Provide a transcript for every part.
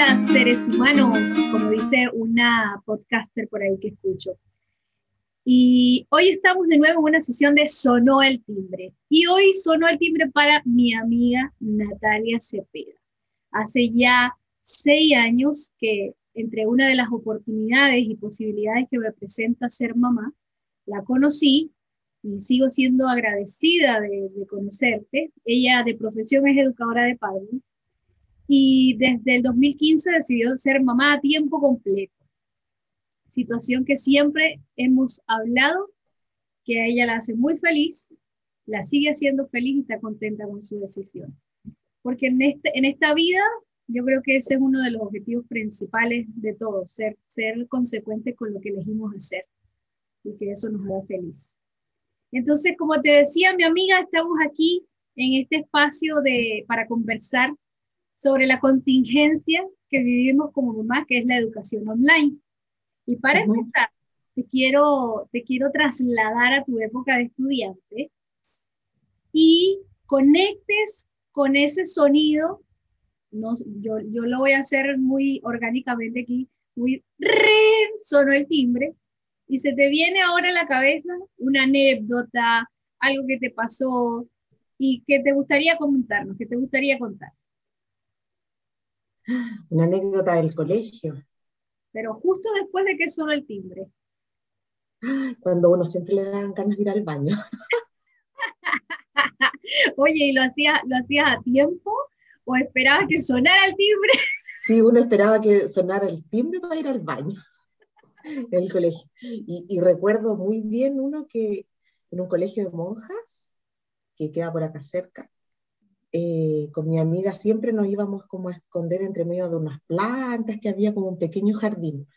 Hola seres humanos, como dice una podcaster por ahí que escucho. Y hoy estamos de nuevo en una sesión de Sonó el Timbre. Y hoy sonó el timbre para mi amiga Natalia Cepeda. Hace ya seis años que entre una de las oportunidades y posibilidades que me presenta ser mamá, la conocí y sigo siendo agradecida de, conocerte. Ella de profesión es educadora de padres y desde el 2015 decidió ser mamá a tiempo completo. Situación que siempre hemos hablado, que a ella la hace muy feliz, la sigue haciendo feliz y está contenta con su decisión. Porque en, este, en esta vida yo creo que ese es uno de los objetivos principales de todos, ser, ser consecuentes con lo que elegimos hacer y que eso nos haga feliz. Entonces, como te decía mi amiga, estamos aquí en este espacio de, para conversar sobre la contingencia que vivimos como mamá, que es la educación online. Y para empezar, te quiero, te quiero trasladar a tu época de estudiante y conectes con ese sonido no, yo, yo lo voy a hacer muy orgánicamente aquí, muy sonó el timbre, y se te viene ahora a la cabeza una anécdota, algo que te pasó y que te gustaría comentarnos, que te gustaría contar. Una anécdota del colegio. Pero justo después de que sonó el timbre. Cuando uno siempre le dan ganas de ir al baño. Oye, ¿y lo hacías lo hacías a tiempo? o esperaba que sonara el timbre. Sí, uno esperaba que sonara el timbre para ir al baño en el colegio. Y, recuerdo muy bien uno que en un colegio de monjas, que queda por acá cerca, eh, con mi amiga siempre nos íbamos como a esconder entre medio de unas plantas que había como un pequeño jardín.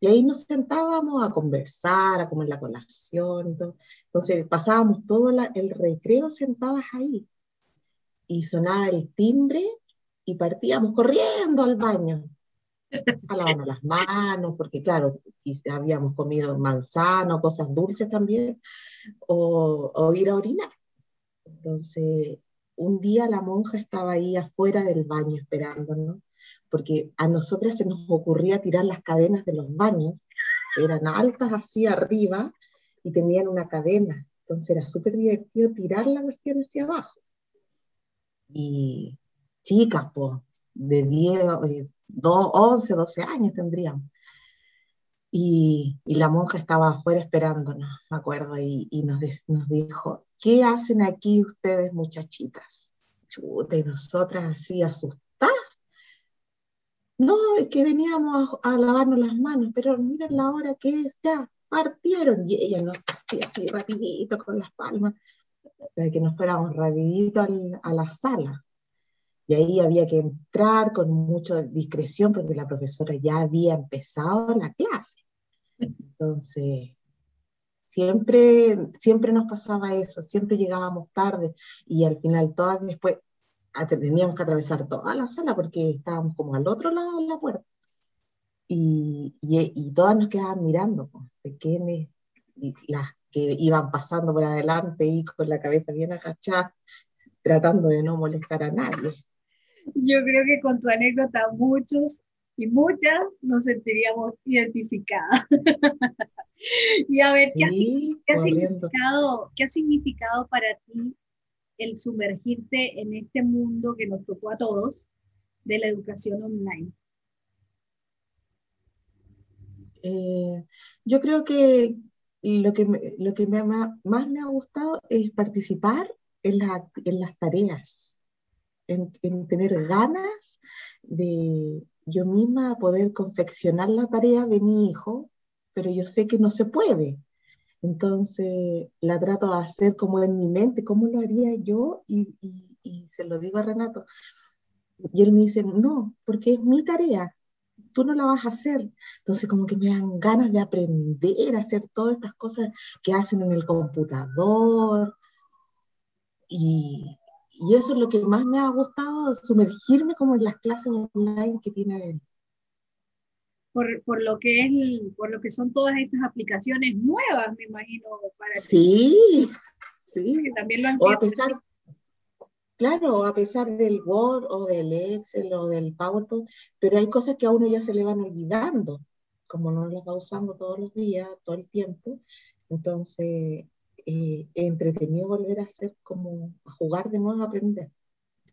Y ahí nos sentábamos a conversar, a comer la colación. Entonces pasábamos todo el recreo sentadas ahí y sonaba el timbre y partíamos corriendo al baño a lavarnos las manos, porque claro, habíamos comido manzano, cosas dulces también, o, o, ir a orinar. Entonces, un día la monja estaba ahí afuera del baño esperándonos, porque a nosotras se nos ocurría tirar las cadenas de los baños, eran altas así arriba y tenían una cadena, entonces era súper divertido tirar la cuestión hacia abajo. Y chicas, pues, de 10, 11, 12 años tendríamos. Y, la monja estaba afuera esperándonos, me acuerdo, y, nos, dijo, ¿qué hacen aquí ustedes muchachitas? Chuta, y nosotras así asustadas. No, es que veníamos a, lavarnos las manos, pero miren la hora que es, ya partieron. Y ella nos hacía así rapidito con las palmas de que nos fuéramos rapidito a la sala. Y ahí había que entrar con mucha discreción porque la profesora ya había empezado la clase. Entonces, siempre, siempre nos pasaba eso, siempre llegábamos tarde y al final todas después teníamos que atravesar toda la sala porque estábamos como al otro lado de la puerta. Y, y, y todas nos quedaban mirando, pues, pequeñas, y las que iban pasando por adelante y con la cabeza bien agachada, tratando de no molestar a nadie. Yo creo que con tu anécdota muchos y muchas nos sentiríamos identificadas. y a ver, ¿qué, ha, significado, ¿qué ha significado para ti el sumergirte en este mundo que nos tocó a todos de la educación online? Eh, yo creo que, lo que, lo que me, más me ha gustado es participar en, la, en las tareas, en, en, tener ganas de yo misma poder confeccionar la tarea de mi hijo, pero yo sé que no se puede. Entonces la trato de hacer como en mi mente, cómo lo haría yo y, y, se lo digo a Renato. Y él me dice, no, porque es mi tarea, tú no la vas a hacer. Entonces como que me dan ganas de aprender a hacer todas estas cosas que hacen en el computador. Y, y eso es lo que más me ha gustado, sumergirme como en las clases online que tiene él. Por, por, lo que es por lo que son todas estas aplicaciones nuevas, me imagino, para Sí, sí. también lo han sido. a pesar, Claro, a pesar del Word o del Excel o del PowerPoint, pero hay cosas que a uno ya se le van olvidando, como no las va usando todos los días, todo el tiempo. Entonces, eh, entretenido volver a hacer como a jugar de nuevo a aprender.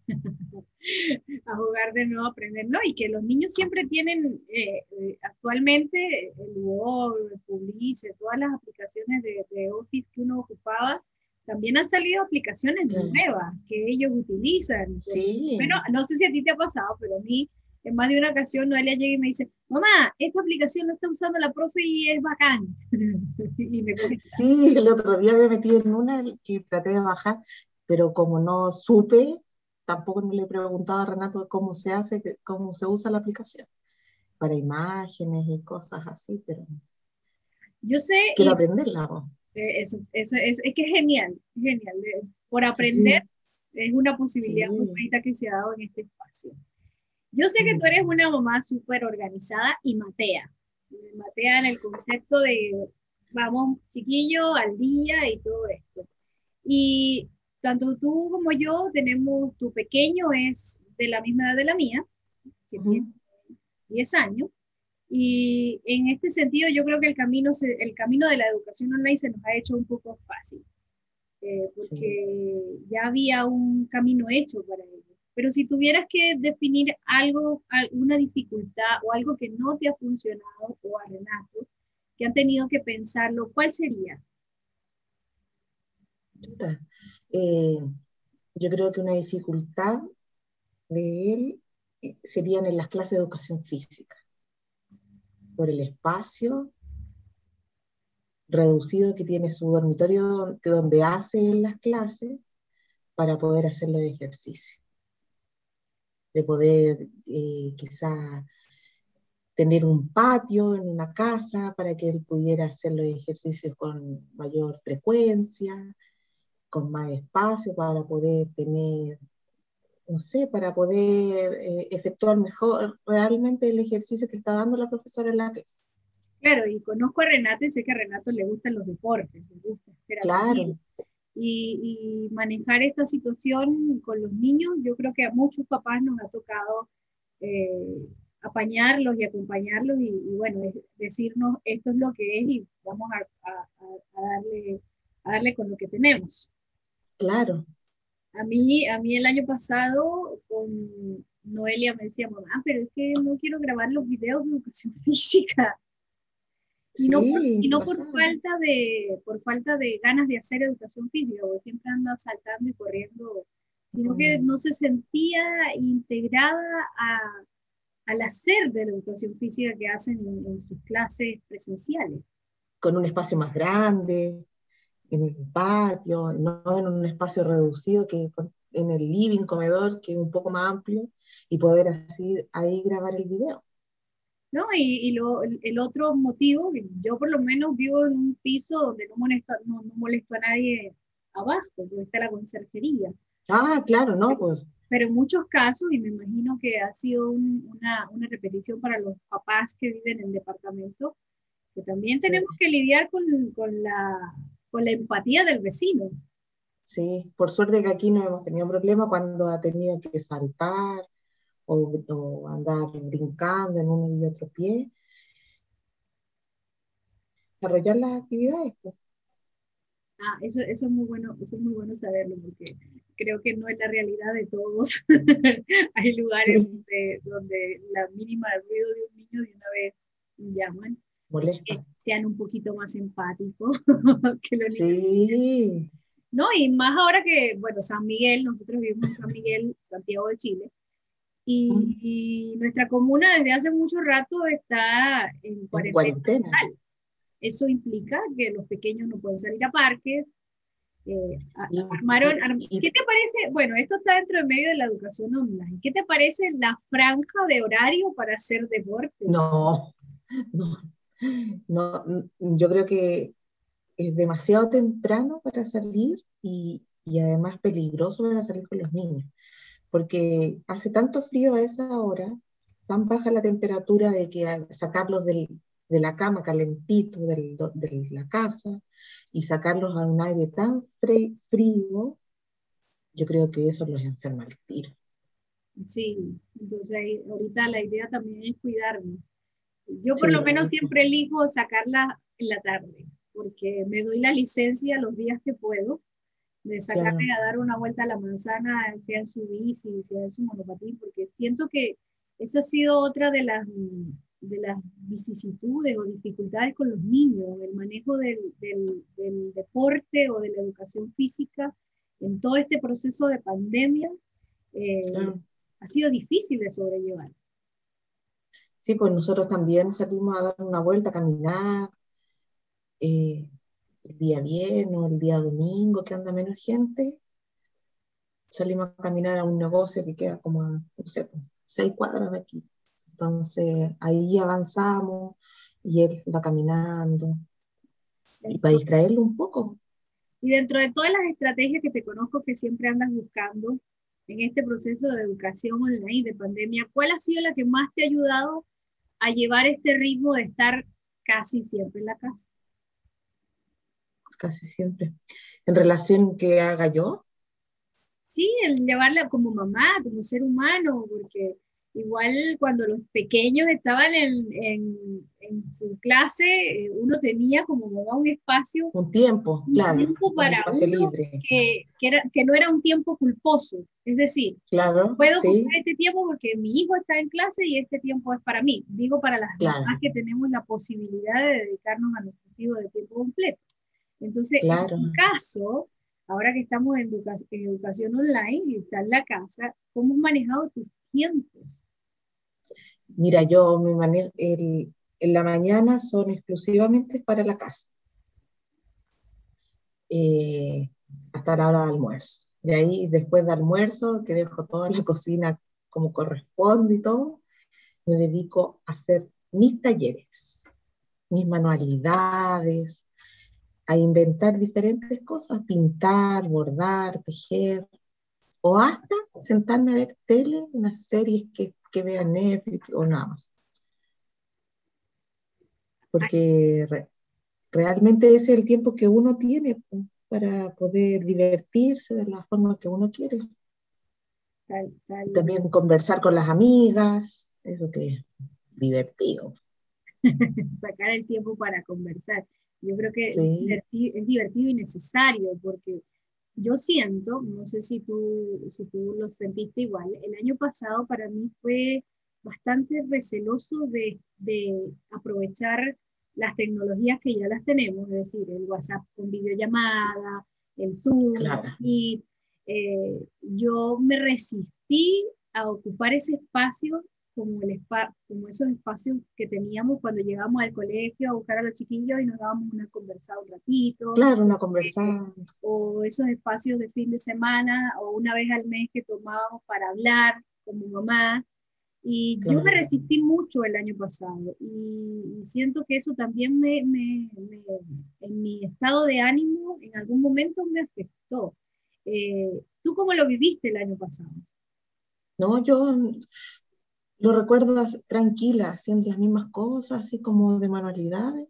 a jugar de nuevo a aprender, ¿no? Y que los niños siempre tienen eh, eh, actualmente el Word, el Publice, todas las aplicaciones de, de Office que uno ocupaba, también han salido aplicaciones nuevas que ellos utilizan. Sí. Bueno, no sé si a ti te ha pasado, pero a mí en más de una ocasión Noelia llega y me dice, mamá, esta aplicación la está usando la profe y es bacán. y me sí, el otro día me metí en una que traté de bajar, pero como no supe, tampoco me le he preguntado a Renato cómo se hace, cómo se usa la aplicación para imágenes y cosas así, pero yo sé quiero aprenderla. ¿no? Eh, eso, eso, es, es, que es genial, genial. Por aprender es una posibilidad muy bonita que se ha dado en este espacio. Yo sé que tú eres una mamá súper organizada y matea. Matea en el concepto de, vamos, chiquillo, al día y todo esto. Y tanto tú como yo tenemos, tu pequeño es de la misma edad de la mía, que tiene 10 años, y en este sentido, yo creo que el camino, el camino de la educación online se nos ha hecho un poco fácil, eh, porque ya había un camino hecho para ello. Pero si tuvieras que definir algo, alguna dificultad o algo que no te ha funcionado, o a Renato, que han tenido que pensarlo, ¿cuál sería? Eh, yo creo que una dificultad de él eh, serían en las clases de educación física por el espacio reducido que tiene su dormitorio donde hace las clases para poder hacer los ejercicios. De poder eh, quizá tener un patio en una casa para que él pudiera hacer los ejercicios con mayor frecuencia, con más espacio para poder tener no sé, para poder eh, efectuar mejor realmente el ejercicio que está dando la profesora en la clase. Claro, y conozco a Renato y sé que a Renato le gustan los deportes, le gusta hacer Claro. Y, y, manejar esta situación con los niños, yo creo que a muchos papás nos ha tocado eh, apañarlos y acompañarlos y, bueno, decirnos esto es lo que es y vamos a, a, darle, a darle con lo que tenemos. Claro, a mí, a mí el año pasado con Noelia me decía, mamá, pero es que no quiero grabar los videos de educación física. Y no, por, y no por, falta de, por falta de ganas de hacer educación física, porque siempre anda saltando y corriendo, sino que no se sentía integrada a, al hacer de la educación física que hacen en sus clases presenciales. Con un espacio más grande, en el patio, no en un espacio reducido, que en el living, comedor, que es un poco más amplio, y poder así ahí grabar el video. ¿no? Y, y lo, el otro motivo, yo por lo menos vivo en un piso donde no molesto, no, no molesto a nadie abajo, donde está la conserjería. Ah, claro, no, pues. Pero en muchos casos, y me imagino que ha sido una, una, repetición para los papás que viven en departamento, que también tenemos que lidiar con, con la con la empatía del vecino. Sí, por suerte que aquí no hemos tenido problema cuando ha tenido que saltar o, andar brincando en uno y otro pie. Desarrollar las actividades. Pues. Ah, eso, eso, es muy bueno, eso es muy bueno saberlo, porque creo que no es la realidad de todos. Hay lugares donde, donde, la mínima ruido de un niño de una vez llaman molesta. sean un poquito más empáticos que los sí. No, y más ahora que, bueno, San Miguel, nosotros vivimos en San Miguel, Santiago de Chile, y, nuestra comuna desde hace mucho rato está en cuarentena. Eso implica que los pequeños no pueden salir a parques. Eh, armaron, ¿Qué te parece? Bueno, esto está dentro de medio de la educación online. ¿Qué te parece la franja de horario para hacer deporte? No, no, no, yo creo que es demasiado temprano para salir y, y, además peligroso para salir con los niños, porque hace tanto frío a esa hora, tan baja la temperatura de que sacarlos de la cama calentito de la casa y sacarlos a un aire tan frío, yo creo que eso los enferma al tiro. Sí, entonces ahorita la idea también es cuidarnos. Yo por lo menos siempre elijo sacarla en la tarde, porque me doy la licencia los días que puedo de sacarme a dar una vuelta a la manzana, sea en su bici, sea en su monopatín, porque siento que esa ha sido otra de las, de las vicisitudes o dificultades con los niños, el manejo del, del, del deporte o de la educación física en todo este proceso de pandemia. Eh, ha sido difícil de sobrellevar. Sí, pues nosotros también salimos a dar una vuelta, a caminar, eh, el día viernes o el día domingo, que anda menos gente, salimos a caminar a un negocio que queda como a, no sé, seis cuadras de aquí. Entonces ahí avanzamos y él va caminando y para distraerlo un poco. Y dentro de todas las estrategias que te conozco que siempre andas buscando, en este proceso de educación online, de pandemia, ¿cuál ha sido la que más te ha ayudado a llevar este ritmo de estar casi siempre en la casa? Casi siempre. ¿En relación que haga yo? Sí, el llevarla como mamá, como ser humano, porque Igual cuando los pequeños estaban en, en, su clase, eh, uno tenía como un espacio. Un tiempo, un claro. Tiempo para un libre. Que, que, era, que no era un tiempo culposo. Es decir, claro, puedo sí. este tiempo porque mi hijo está en clase y este tiempo es para mí. Digo para las mamás que tenemos la posibilidad de dedicarnos a nuestros hijos de tiempo completo. Entonces, en caso, ahora que estamos en, educación, en educación online y está en la casa, ¿cómo has manejado tus tiempos? Mira, yo en la mañana son exclusivamente para la casa. Eh, hasta la hora de almuerzo. De ahí, después de almuerzo, que dejo toda la cocina como corresponde y todo, me dedico a hacer mis talleres, mis manualidades, a inventar diferentes cosas, pintar, bordar, tejer, o hasta sentarme a ver tele, unas series que que vea Netflix o nada más. Porque realmente ese es el tiempo que uno tiene para poder divertirse de la forma que uno quiere. También conversar con las amigas, eso que es divertido. Sacar el tiempo para conversar. Yo creo que es divertido y necesario porque yo siento, no sé si tú, si tú lo sentiste igual, el año pasado para mí fue bastante receloso de, de aprovechar las tecnologías que ya las tenemos, es decir, el WhatsApp con videollamada, el Zoom, y eh, yo me resistí a ocupar ese espacio como, el como esos espacios que teníamos cuando llegamos al colegio a buscar a los chiquillos y nos dábamos una conversada un ratito. Claro, una conversada. o esos espacios de fin de semana o una vez al mes que tomábamos para hablar como mamás. Y yo me resistí mucho el año pasado y, siento que eso también me, me, en mi estado de ánimo en algún momento me afectó. Eh, ¿Tú cómo lo viviste el año pasado? No, yo lo recuerdo tranquila, haciendo las mismas cosas, así como de manualidades,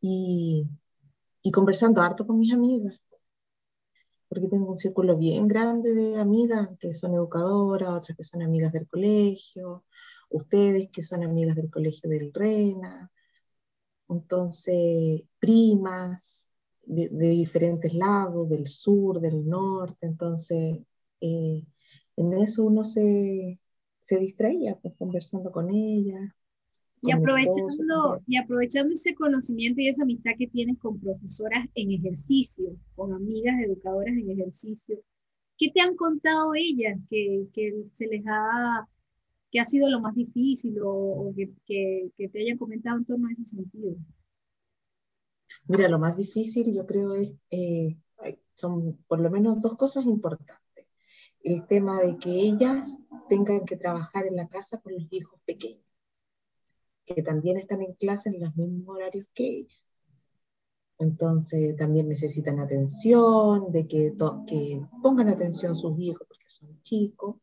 y, y conversando harto con mis amigas, porque tengo un círculo bien grande de amigas que son educadoras, otras que son amigas del colegio, ustedes que son amigas del colegio del Rena, entonces primas de, diferentes lados, del sur, del norte, entonces eh, en eso uno se, se distraía pues, conversando con ella. Y aprovechando, y aprovechando ese conocimiento y esa amistad que tienes con profesoras en ejercicio, con amigas educadoras en ejercicio, ¿qué te han contado ellas que, que se les ha, que ha sido lo más difícil o, que, que, te hayan comentado en torno a ese sentido? Mira, lo más difícil yo creo es, eh, son por lo menos dos cosas importantes el tema de que ellas tengan que trabajar en la casa con los hijos pequeños, que también están en clase en los mismos horarios que ellas. Entonces también necesitan atención, de que, pongan atención sus hijos porque son chicos,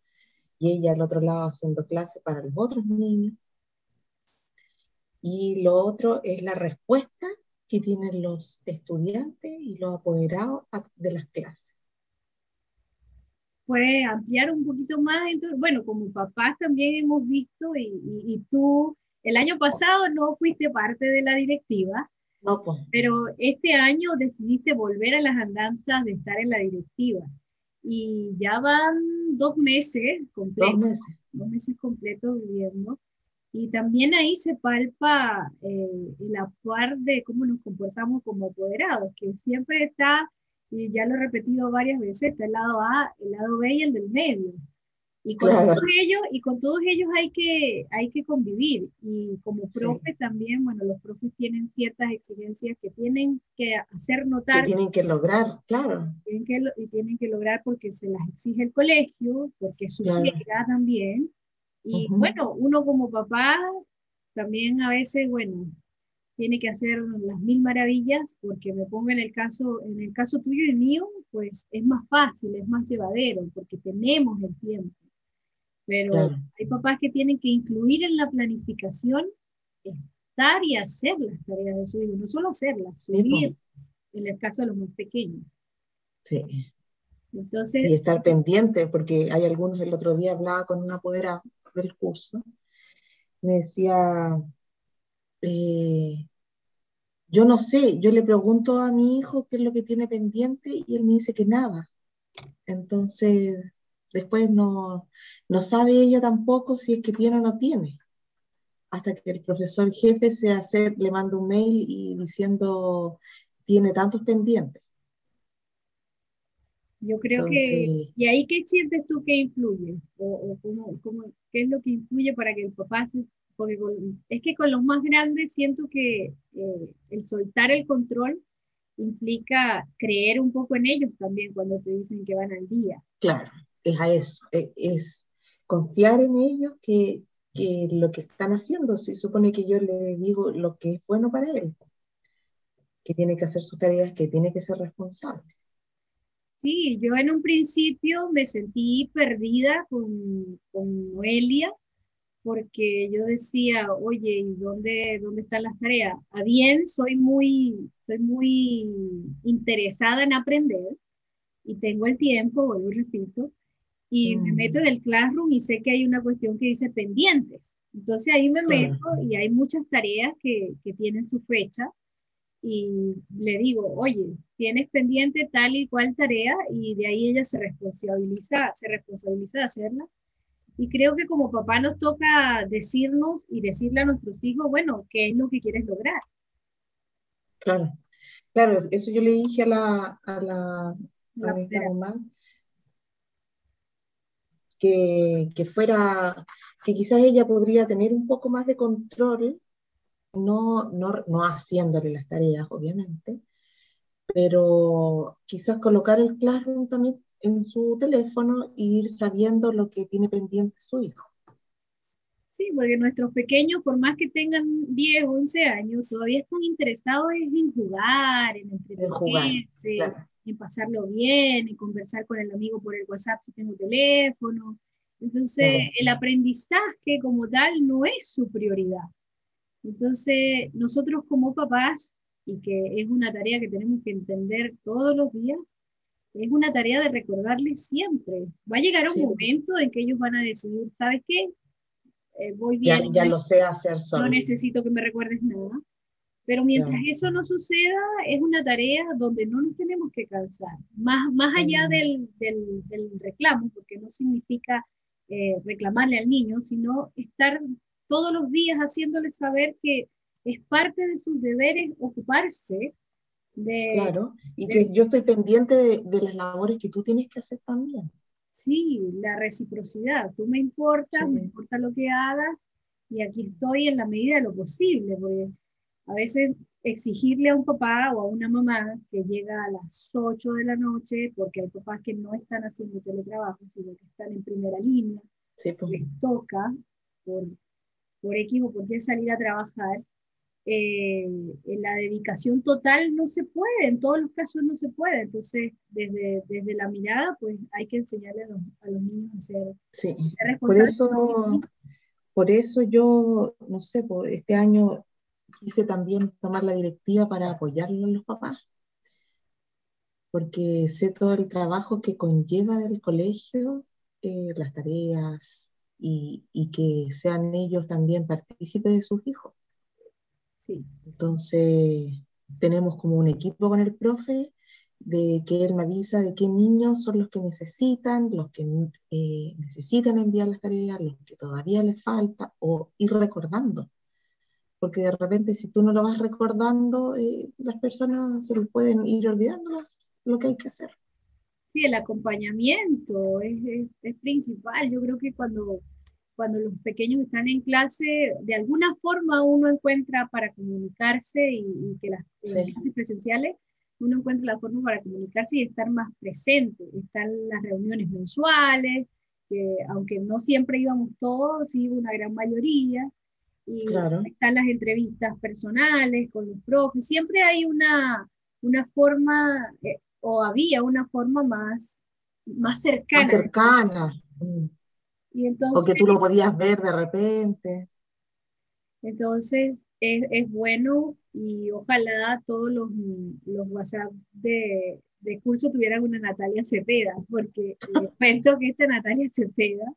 y ella al otro lado haciendo clase para los otros niños. Y lo otro es la respuesta que tienen los estudiantes y los apoderados de las clases puedes ampliar un poquito más. Entonces, bueno, como papás también hemos visto y, y, tú el año pasado no fuiste parte de la directiva, no, pues. pero este año decidiste volver a las andanzas de estar en la directiva. Y ya van dos meses completos, dos meses, dos meses completos viviendo. Y también ahí se palpa eh, el actuar de cómo nos comportamos como apoderados, que siempre está y ya lo he repetido varias veces, está el lado A, el lado B y el del medio. Y con, todos, ellos, y con todos ellos hay que, hay que convivir. Y como profe también, bueno, los profes tienen ciertas exigencias que tienen que hacer notar. Que tienen que lograr, claro. Tienen que, y tienen que lograr porque se las exige el colegio, porque es su claro. también. Y bueno, uno como papá también a veces, bueno, tiene que hacer las mil maravillas, porque me pongo en el caso, en el caso tuyo y mío, pues es más fácil, es más llevadero, porque tenemos el tiempo. Pero hay papás que tienen que incluir en la planificación estar y hacer las tareas de su hijo, no solo hacerlas, seguir, en el caso de los más pequeños. Sí. Entonces, y estar pendiente, porque hay algunos, el otro día hablaba con una apoderada del curso, me decía, eh, yo no sé, yo le pregunto a mi hijo qué es lo que tiene pendiente y él me dice que nada. Entonces, después no, no sabe ella tampoco si es que tiene o no tiene. Hasta que el profesor jefe se hace, le manda un mail y diciendo tiene tantos pendientes. Yo creo que, ¿y ahí qué sientes tú que influye? ¿O, cómo, cómo, qué es lo que influye para que el papá se, porque es que con los más grandes siento que eh, el soltar el control implica creer un poco en ellos también cuando te dicen que van al día. Claro, es a eso, es, es confiar en ellos que, que, lo que están haciendo, se supone que yo le digo lo que es bueno para él, que tiene que hacer sus tareas, que tiene que ser responsable. Sí, yo en un principio me sentí perdida con, con Noelia, porque yo decía, oye, ¿y dónde, dónde están las tareas? A bien, soy muy, soy muy interesada en aprender y tengo el tiempo, vuelvo y repito, y me meto en el Classroom y sé que hay una cuestión que dice pendientes. Entonces ahí me meto y hay muchas tareas que, que tienen su fecha y le digo, oye, tienes pendiente tal y cual tarea y de ahí ella se responsabiliza, se responsabiliza de hacerla y creo que como papá nos toca decirnos y decirle a nuestros hijos, bueno, ¿qué es lo que quieres lograr? Claro, claro, eso yo le dije a la, a la, mamá, que, que, fuera, que quizás ella podría tener un poco más de control, no, no, no haciéndole las tareas, obviamente, pero quizás colocar el Classroom también en su teléfono e ir sabiendo lo que tiene pendiente su hijo. Sí, porque nuestros pequeños, por más que tengan 10 o 11 años, todavía están interesados en jugar, en entretenerse, en, pasarlo bien, en conversar con el amigo por el WhatsApp si tengo teléfono. Entonces, el aprendizaje como tal no es su prioridad. Entonces, nosotros como papás, y que es una tarea que tenemos que entender todos los días, es una tarea de recordarles siempre. Va a llegar un momento en que ellos van a decidir, ¿sabes qué? Eh, voy bien. Ya, lo sé hacer solo. No necesito que me recuerdes nada. Pero mientras eso no suceda, es una tarea donde no nos tenemos que cansar. Más, más allá del, del, reclamo, porque no significa eh, reclamarle al niño, sino estar todos los días haciéndole saber que es parte de sus deberes ocuparse claro, y que yo estoy pendiente de, las labores que tú tienes que hacer también. Sí, la reciprocidad. Tú me importas, me importa lo que hagas y aquí estoy en la medida de lo posible, porque a veces exigirle a un papá o a una mamá que llega a las 8 de la noche, porque hay papás que no están haciendo teletrabajo, sino que están en primera línea, pues. les toca por, por X o por Y salir a trabajar, eh, la dedicación total no se puede, en todos los casos no se puede. Entonces, desde, desde la mirada, pues hay que enseñarle a los, a los niños a ser, sí. Por eso, por eso yo, no sé, por este año quise también tomar la directiva para apoyarlo a los papás. porque sé todo el trabajo que conlleva del colegio, eh, las tareas y, y, que sean ellos también partícipes de sus hijos. Sí. Entonces, tenemos como un equipo con el profe de que él me avisa de qué niños son los que necesitan, los que eh, necesitan enviar las tareas, los que todavía les falta, o ir recordando. Porque de repente si tú no lo vas recordando, eh, las personas se les pueden ir olvidando lo, que hay que hacer. Sí, el acompañamiento es, es, principal. Yo creo que cuando, cuando los pequeños están en clase, de alguna forma uno encuentra para comunicarse y, que las clases presenciales uno encuentra la forma para comunicarse y estar más presente. Están las reuniones mensuales, que aunque no siempre íbamos todos, sí una gran mayoría. Y están las entrevistas personales con los profes. Siempre hay una, una forma, eh, o había una forma más, más cercana. Más cercana. Y entonces, o que tú lo podías ver de repente. Entonces, es, es bueno y ojalá todos los, los WhatsApp de, de, curso tuvieran una Natalia Cepeda, porque cuento que esta Natalia Cepeda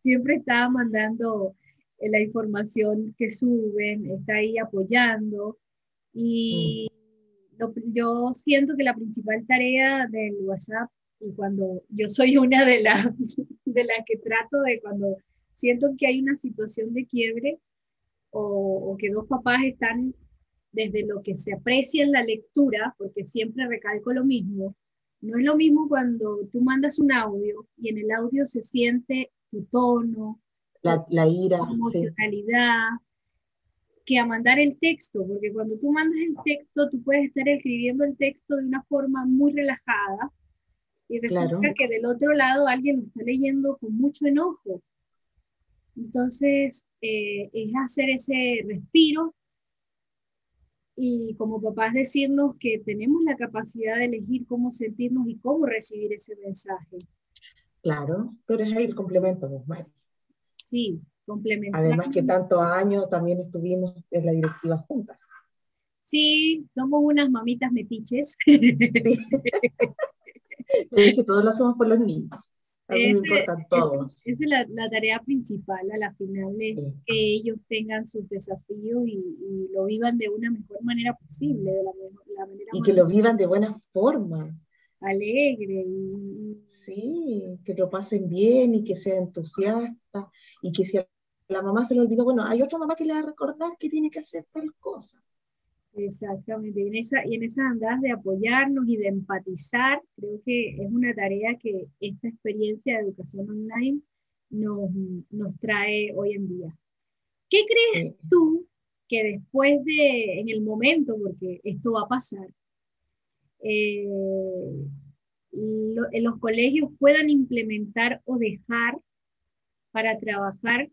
siempre está mandando eh, la información que suben, está ahí apoyando y mm. yo siento que la principal tarea del WhatsApp y cuando yo soy una de las de la que trato de cuando siento que hay una situación de quiebre o, o que dos papás están desde lo que se aprecia en la lectura, porque siempre recalco lo mismo, no es lo mismo cuando tú mandas un audio y en el audio se siente tu tono, la, la ira, tu emocionalidad, que a mandar el texto, porque cuando tú mandas el texto, tú puedes estar escribiendo el texto de una forma muy relajada y resulta que del otro lado alguien lo está leyendo con mucho enojo. Entonces, eh, es hacer ese respiro y como papás decirnos que tenemos la capacidad de elegir cómo sentirnos y cómo recibir ese mensaje. Claro, tú eres ahí el complemento, pues, Sí, complemento. Además que tantos años también estuvimos en la directiva juntas. Sí, somos unas mamitas metiches. Sí. es que todos lo hacemos por los niños. Esa es la, la, tarea principal a la final, es que ellos tengan sus desafíos y, lo vivan de una mejor manera posible, de la, manera Y que lo vivan de buena forma. Alegre. Sí, que lo pasen bien y que sea entusiasta y que si a la mamá se le olvidó, bueno, hay otra mamá que le va a recordar que tiene que hacer tal cosa. Exactamente, y en, esa, y en esas andadas de apoyarnos y de empatizar, creo que es una tarea que esta experiencia de educación online nos, nos trae hoy en día. ¿Qué crees tú que después de, en el momento, porque esto va a pasar, eh, en los colegios puedan implementar o dejar para trabajar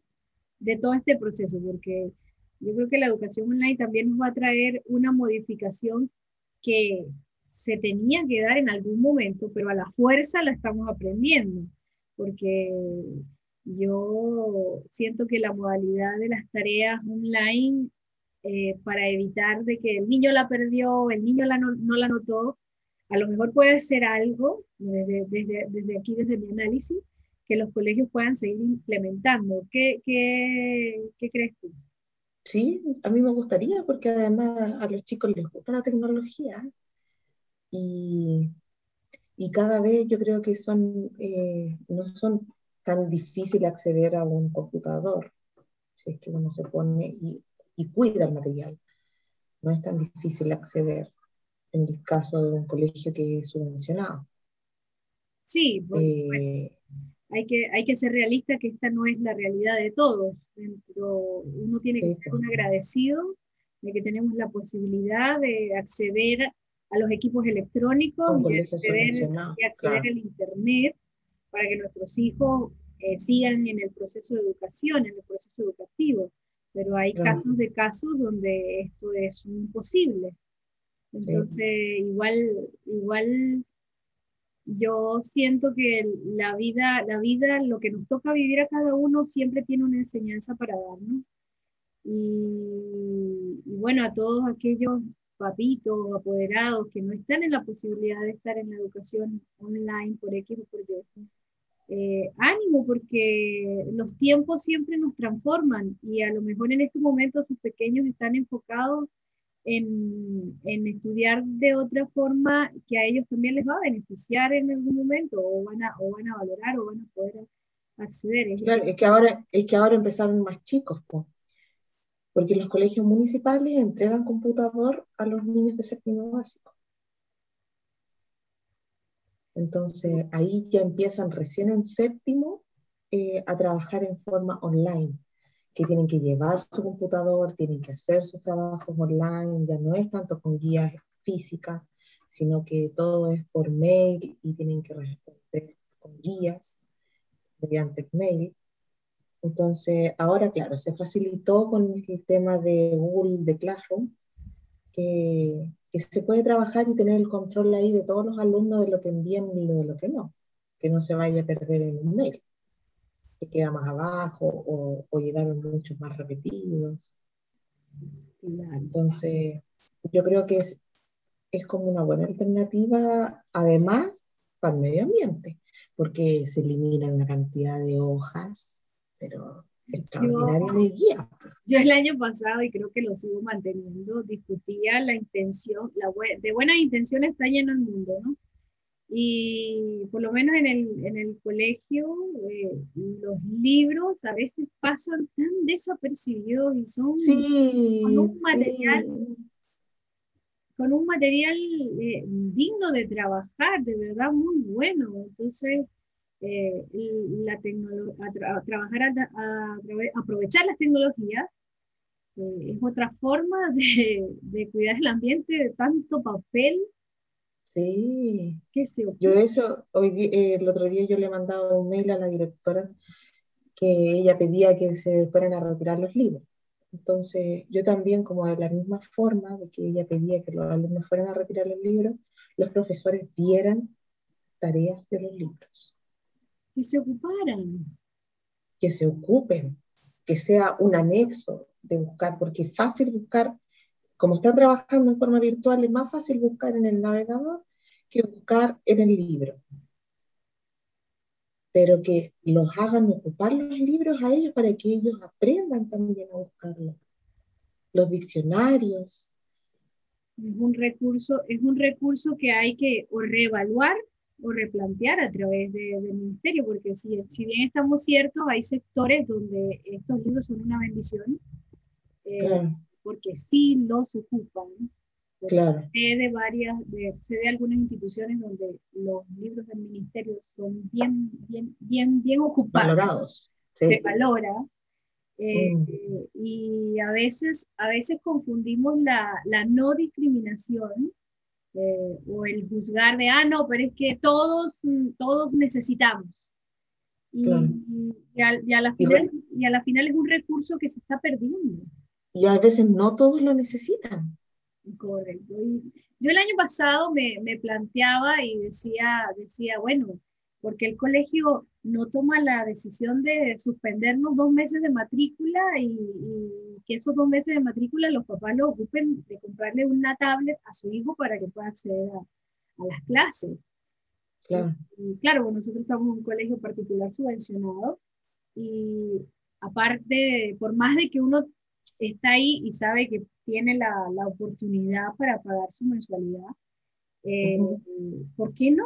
de todo este proceso? Porque yo creo que la educación online también nos va a traer una modificación que se tenía que dar en algún momento, pero a la fuerza la estamos aprendiendo, porque yo siento que la modalidad de las tareas online eh, para evitar de que el niño la perdió, el niño la no, la notó, a lo mejor puede ser algo, desde, aquí, desde mi análisis, que los colegios puedan seguir implementando. ¿Qué, qué, qué crees tú? Sí, a mí me gustaría porque además a los chicos les gusta la tecnología y, y cada vez yo creo que son, eh, no son tan difíciles acceder a un computador, si es que uno se pone y, y cuida el material. No es tan difícil acceder en el caso de un colegio que es subvencionado. Sí, eh, hay que, hay que ser realista que esta no es la realidad de todos, pero uno tiene que ser un agradecido de que tenemos la posibilidad de acceder a los equipos electrónicos y acceder, al Internet para que nuestros hijos eh, sigan en el proceso de educación, en el proceso educativo. Pero hay casos de casos donde esto es imposible. Entonces, igual, igual yo siento que la vida, la vida, lo que nos toca vivir a cada uno siempre tiene una enseñanza para darnos. Y, bueno, a todos aquellos papitos apoderados que no están en la posibilidad de estar en la educación online por X o por Y, eh, ánimo porque los tiempos siempre nos transforman y a lo mejor en este momento sus pequeños están enfocados en, en, estudiar de otra forma que a ellos también les va a beneficiar en algún momento o van a, o van a valorar o van a poder acceder. es que ahora, es que ahora empezaron más chicos, porque los colegios municipales entregan computador a los niños de séptimo básico. Entonces ahí ya empiezan recién en séptimo eh, a trabajar en forma online que tienen que llevar su computador, tienen que hacer sus trabajos online, ya no es tanto con guías físicas, sino que todo es por mail y tienen que responder con guías mediante mail. Entonces, ahora, claro, se facilitó con el tema de Google, de Classroom, que, se puede trabajar y tener el control ahí de todos los alumnos de lo que envían y de lo que no, que no se vaya a perder en un mail que queda más abajo o, o llegaron muchos más repetidos. Entonces, yo creo que es, es como una buena alternativa, además, para el medio ambiente, porque se eliminan una cantidad de hojas, pero extraordinaria de guía. Yo el año pasado, y creo que lo sigo manteniendo, discutía la intención, la, de buenas intenciones está lleno el mundo, ¿no? Y por lo menos en el, en el colegio, eh, los libros a veces pasan tan desapercibidos y son con un material, con un material eh, digno de trabajar, de verdad muy bueno. Entonces, eh, la a trabajar a, aprovechar las tecnologías es otra forma de, de cuidar el ambiente de tanto papel Sí. Yo eso, hoy, eh, el otro día yo le mandaba un mail a la directora que ella pedía que se fueran a retirar los libros. Entonces, yo también, como de la misma forma de que ella pedía que los alumnos fueran a retirar los libros, los profesores vieran tareas de los libros. Que se ocuparan. Que se ocupen, que sea un anexo de buscar, porque es fácil buscar como están trabajando en forma virtual, es más fácil buscar en el navegador que buscar en el libro. Pero que los hagan ocupar los libros a ellos para que ellos aprendan también a buscarlos. Los diccionarios. Es un recurso, es un recurso que hay que o reevaluar o replantear a través del ministerio, porque si, si bien estamos ciertos, hay sectores donde estos libros son una bendición. Eh, porque sí los ocupan. Claro. Sé de varias, de, sé de algunas instituciones donde los libros del ministerio son bien, bien, bien, bien ocupados. Valorados. Se valora. Eh, mm. y a veces, a veces confundimos la, la no discriminación eh, o el juzgar de, ah, no, pero es que todos, todos necesitamos. Y, y, a, y, a, la final, y a la final es un recurso que se está perdiendo y a veces no todos lo necesitan. Correcto. yo el año pasado me, me, planteaba y decía, decía, bueno, porque el colegio no toma la decisión de suspendernos dos meses de matrícula y, que esos dos meses de matrícula los papás lo ocupen de comprarle una tablet a su hijo para que pueda acceder a, a las clases. Claro. Y, claro, nosotros estamos en un colegio particular subvencionado y aparte, por más de que uno está ahí y sabe que tiene la, la oportunidad para pagar su mensualidad, eh, ¿por qué no?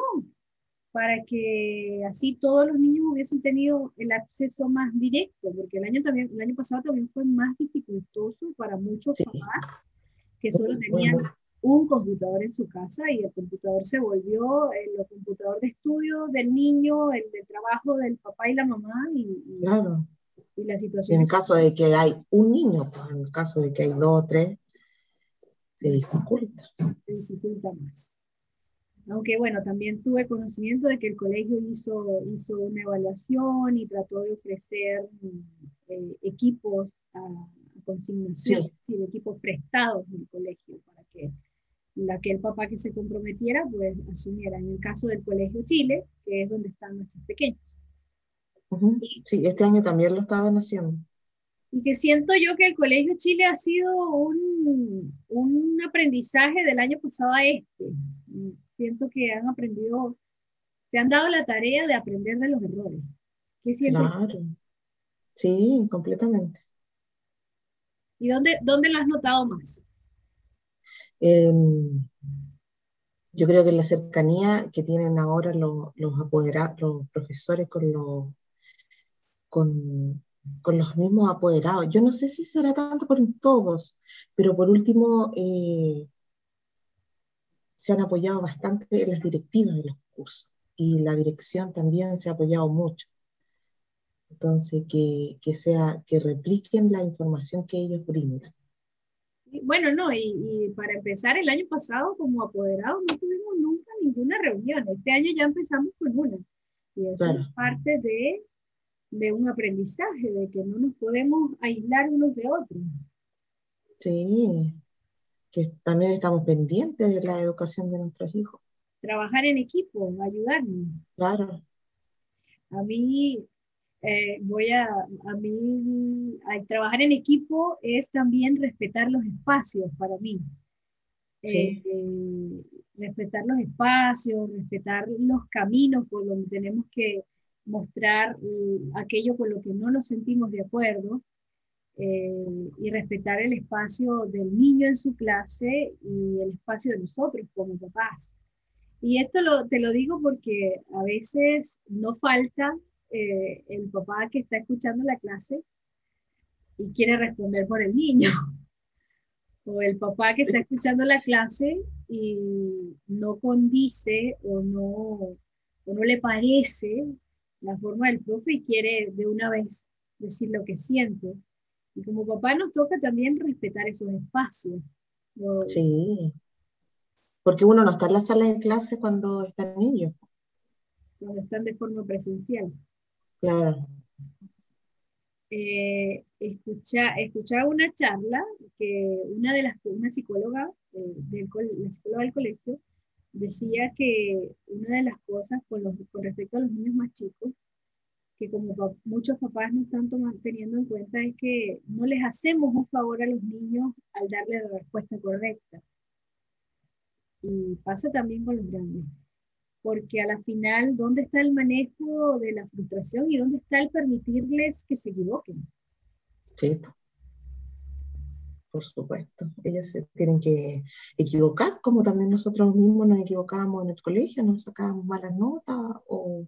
Para que así todos los niños hubiesen tenido el acceso más directo, porque el año, también, el año pasado también fue más dificultoso para muchos papás que solo tenían un computador en su casa y el computador se volvió el, computador de estudio del niño, el de trabajo del papá y la mamá. Y, claro. Y la situación. En el caso de que hay un niño, pues, en el caso de que hay dos o tres, se dificulta. Se dificulta más. Aunque bueno, también tuve conocimiento de que el colegio hizo, hizo una evaluación y trató de ofrecer eh, equipos a, consignación, sí. equipos prestados del colegio para que la que el papá que se comprometiera pues asumiera. En el caso del Colegio Chile, que es donde están nuestros pequeños. Sí, este año también lo estaban haciendo. y que siento yo que el Colegio Chile ha sido un, un aprendizaje del año pasado a este. Siento que han aprendido, se han dado la tarea de aprender de los errores. ¿Qué sientes? Claro. Sí, completamente. ¿Y dónde, dónde lo has notado más? Em, yo creo que la cercanía que tienen ahora los, los apoderados, los profesores con los, con, con, los mismos apoderados. Yo no sé si será tanto por todos, pero por último eh, se han apoyado bastante en las directivas de los cursos y la dirección también se ha apoyado mucho. Entonces, que, que sea, que repliquen la información que ellos brindan. Bueno, no, y, para empezar, el año pasado como apoderados no tuvimos nunca ninguna reunión. Este año ya empezamos con una. Y eso es parte de, de un aprendizaje, de que no nos podemos aislar unos de otros. Sí, que también estamos pendientes de la educación de nuestros hijos. Trabajar en equipo, ayudarnos. Claro. A mí, eh, voy a, a mí, trabajar en equipo es también respetar los espacios para mí. Eh, respetar los espacios, respetar los caminos por donde tenemos que mostrar mm, aquello con lo que no nos sentimos de acuerdo eh, y respetar el espacio del niño en su clase y el espacio de nosotros como papás. Y esto lo, te lo digo porque a veces no falta eh, el papá que está escuchando la clase y quiere responder por el niño. O el papá que está escuchando la clase y no condice o no, o no le parece la forma del profe y quiere de una vez decir lo que siente. Y como papá nos toca también respetar esos espacios. Sí, porque uno no está en la sala de clase cuando están niños. Cuando están de forma presencial. Claro. Eh, escucha, escuchaba una charla que una de las una psicóloga eh, del la psicóloga del colegio decía que una de las cosas con, los, con respecto a los niños más chicos que como muchos papás no están teniendo en cuenta es que no les hacemos un favor a los niños al darle la respuesta correcta. Y pasa también con los grandes porque a la final, ¿dónde está el manejo de la frustración y dónde está el permitirles que se equivoquen? Sí, por supuesto. Ellos se tienen que equivocar, como también nosotros mismos nos equivocábamos en el colegio, nos sacábamos malas notas o,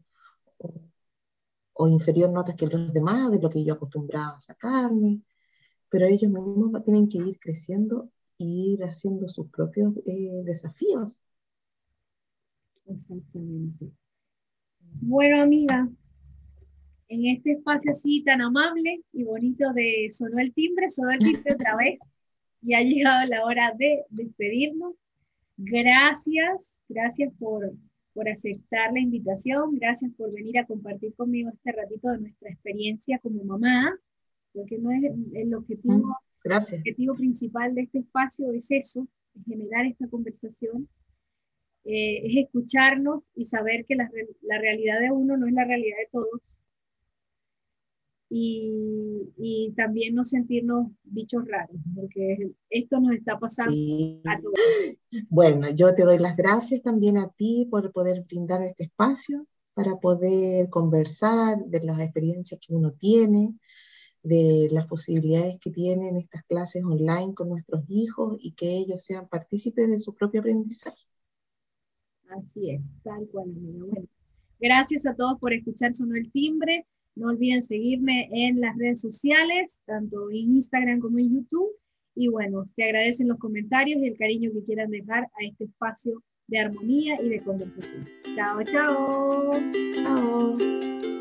o, inferior notas que los demás, de lo que yo acostumbraba a sacarme. Pero ellos mismos tienen que ir creciendo e ir haciendo sus propios eh, desafíos Exactamente. Bueno, amiga, en este espacio así tan amable y bonito de Sonó el timbre, sonó el timbre otra vez y ha llegado la hora de despedirnos. Gracias, gracias por, por aceptar la invitación, gracias por venir a compartir conmigo este ratito de nuestra experiencia como mamá, porque no es el objetivo, mm, gracias. el objetivo principal de este espacio es eso, es generar esta conversación eh, es escucharnos y saber que la, la, realidad de uno no es la realidad de todos. Y, y, también no sentirnos bichos raros, porque esto nos está pasando a todos. Bueno, yo te doy las gracias también a ti por poder brindar este espacio para poder conversar de las experiencias que uno tiene, de las posibilidades que tienen estas clases online con nuestros hijos y que ellos sean partícipes de su propio aprendizaje. Así es, tal cual, Bueno, gracias a todos por escuchar Sonó el Timbre. No olviden seguirme en las redes sociales, tanto en Instagram como en YouTube. Y bueno, se agradecen los comentarios y el cariño que quieran dejar a este espacio de armonía y de conversación. Chao, chao. Chao.